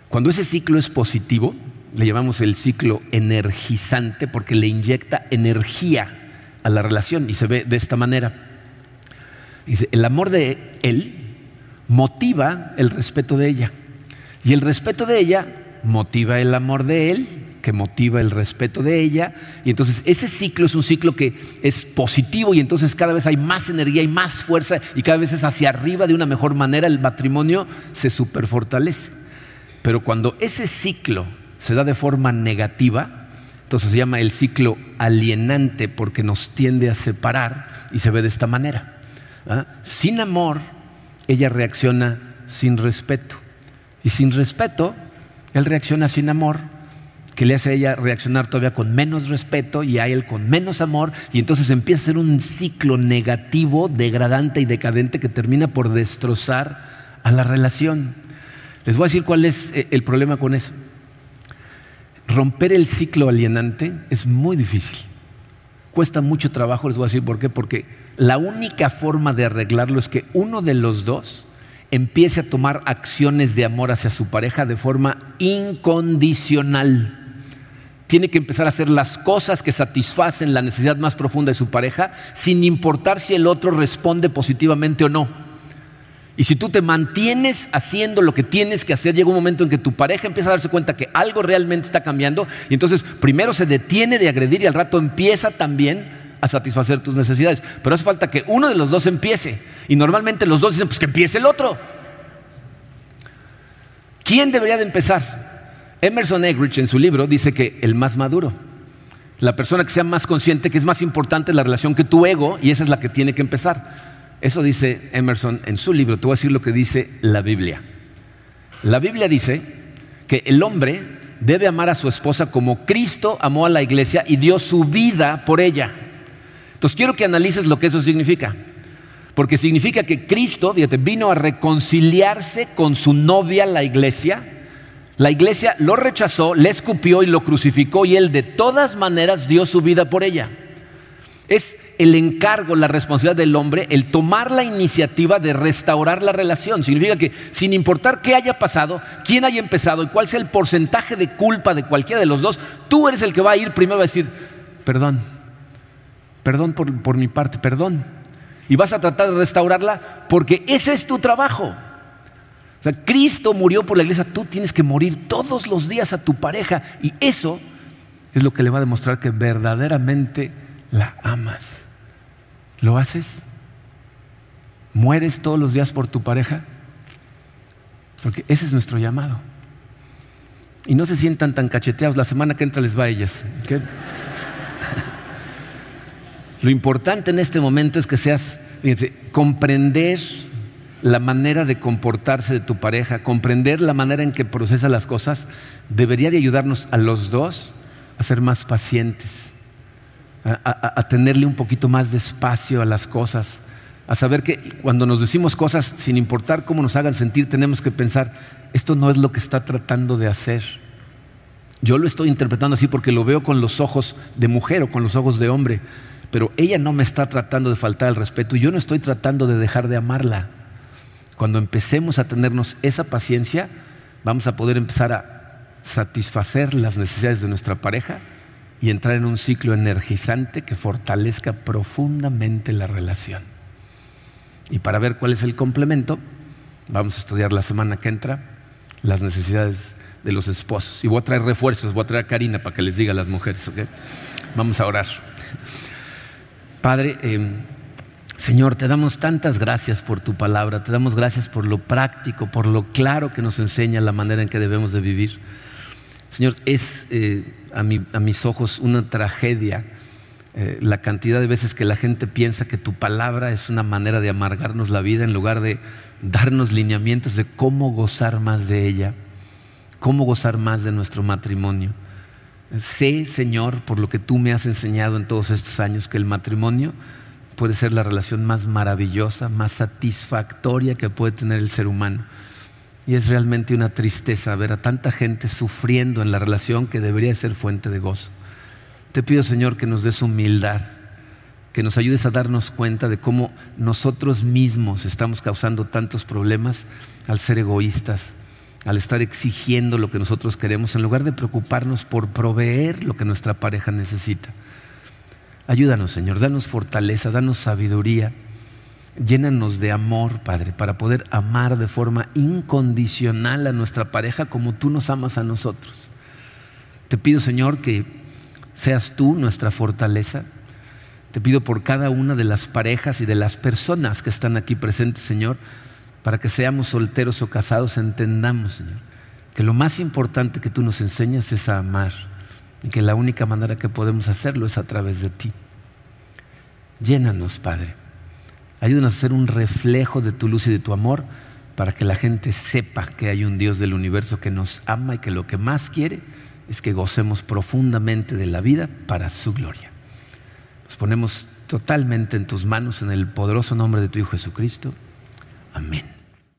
Cuando ese ciclo es positivo, le llamamos el ciclo energizante porque le inyecta energía a la relación y se ve de esta manera. Dice, el amor de él motiva el respeto de ella y el respeto de ella motiva el amor de él que motiva el respeto de ella. Y entonces ese ciclo es un ciclo que es positivo y entonces cada vez hay más energía y más fuerza y cada vez es hacia arriba de una mejor manera. El matrimonio se superfortalece. Pero cuando ese ciclo se da de forma negativa, entonces se llama el ciclo alienante porque nos tiende a separar y se ve de esta manera. ¿ah? Sin amor, ella reacciona sin respeto. Y sin respeto, él reacciona sin amor que le hace a ella reaccionar todavía con menos respeto y a él con menos amor, y entonces empieza a ser un ciclo negativo, degradante y decadente que termina por destrozar a la relación. Les voy a decir cuál es eh, el problema con eso. Romper el ciclo alienante es muy difícil. Cuesta mucho trabajo, les voy a decir por qué. Porque la única forma de arreglarlo es que uno de los dos empiece a tomar acciones de amor hacia su pareja de forma incondicional tiene que empezar a hacer las cosas que satisfacen la necesidad más profunda de su pareja, sin importar si el otro responde positivamente o no. Y si tú te mantienes haciendo lo que tienes que hacer, llega un momento en que tu pareja empieza a darse cuenta que algo realmente está cambiando y entonces primero se detiene de agredir y al rato empieza también a satisfacer tus necesidades. Pero hace falta que uno de los dos empiece. Y normalmente los dos dicen, pues que empiece el otro. ¿Quién debería de empezar? Emerson Eggridge en su libro dice que el más maduro, la persona que sea más consciente que es más importante la relación que tu ego y esa es la que tiene que empezar. Eso dice Emerson en su libro. Te voy a decir lo que dice la Biblia. La Biblia dice que el hombre debe amar a su esposa como Cristo amó a la iglesia y dio su vida por ella. Entonces quiero que analices lo que eso significa. Porque significa que Cristo, fíjate, vino a reconciliarse con su novia, la iglesia, la iglesia lo rechazó, le escupió y lo crucificó y él de todas maneras dio su vida por ella. Es el encargo, la responsabilidad del hombre, el tomar la iniciativa de restaurar la relación. Significa que sin importar qué haya pasado, quién haya empezado y cuál sea el porcentaje de culpa de cualquiera de los dos, tú eres el que va a ir primero a decir, perdón, perdón por, por mi parte, perdón. Y vas a tratar de restaurarla porque ese es tu trabajo. O sea, Cristo murió por la iglesia, tú tienes que morir todos los días a tu pareja y eso es lo que le va a demostrar que verdaderamente la amas. ¿Lo haces? ¿Mueres todos los días por tu pareja? Porque ese es nuestro llamado. Y no se sientan tan cacheteados, la semana que entra les va a ellas. Lo importante en este momento es que seas, fíjense, comprender la manera de comportarse de tu pareja, comprender la manera en que procesa las cosas, debería de ayudarnos a los dos a ser más pacientes, a, tenerle un poquito más de espacio a las cosas, a saber que cuando nos decimos cosas, sin importar cómo nos hagan sentir, tenemos que pensar, esto no es lo que está tratando de hacer. Yo lo estoy interpretando así porque lo veo con los ojos de mujer o con los ojos de hombre, pero ella no me está tratando de faltar el respeto y yo no estoy tratando de dejar de amarla. Cuando empecemos a tenernos esa paciencia, vamos a poder empezar a satisfacer las necesidades de nuestra pareja y entrar en un ciclo energizante que fortalezca profundamente la relación. Y para ver cuál es el complemento, vamos a estudiar la semana que entra las necesidades de los esposos. Y voy a traer refuerzos, voy a traer a Karina para que les diga a las mujeres. Vamos a orar. Padre, eh, Señor, te damos tantas gracias por tu palabra, te damos gracias por lo práctico, por lo claro que nos enseña la manera en que debemos de vivir. Señor, es eh, a, mis ojos una tragedia eh, la cantidad de veces que la gente piensa que tu palabra es una manera de amargarnos la vida en lugar de darnos lineamientos de cómo gozar más de ella, cómo gozar más de nuestro matrimonio. Sé, Señor, por lo que tú me has enseñado en todos estos años, que el matrimonio puede ser la relación más maravillosa, más satisfactoria que puede tener el ser humano. Y es realmente una tristeza ver a tanta gente sufriendo en la relación que debería ser fuente de gozo. Te pido, Señor, que nos des humildad, que nos ayudes a darnos cuenta de cómo nosotros mismos estamos causando tantos problemas al ser egoístas, al estar exigiendo lo que nosotros queremos en lugar de preocuparnos por proveer lo que nuestra pareja necesita. Ayúdanos, Señor, danos fortaleza, danos sabiduría, llénanos de amor, Padre, para poder amar de forma incondicional a nuestra pareja como tú nos amas a nosotros. Te pido, Señor, que seas tú nuestra fortaleza. Te pido por cada una de las parejas y de las personas que están aquí presentes, Señor, para que seamos solteros o casados, entendamos, Señor, que lo más importante que tú nos enseñas es a amar y que la única manera que podemos hacerlo es a través de ti. Llénanos, Padre. Ayúdanos a ser un reflejo de tu luz y de tu amor para que la gente sepa que hay un Dios del universo que nos ama y que lo que más quiere es que gocemos profundamente de la vida para su gloria. Nos ponemos totalmente en tus manos en el poderoso nombre de tu Hijo Jesucristo. Amén.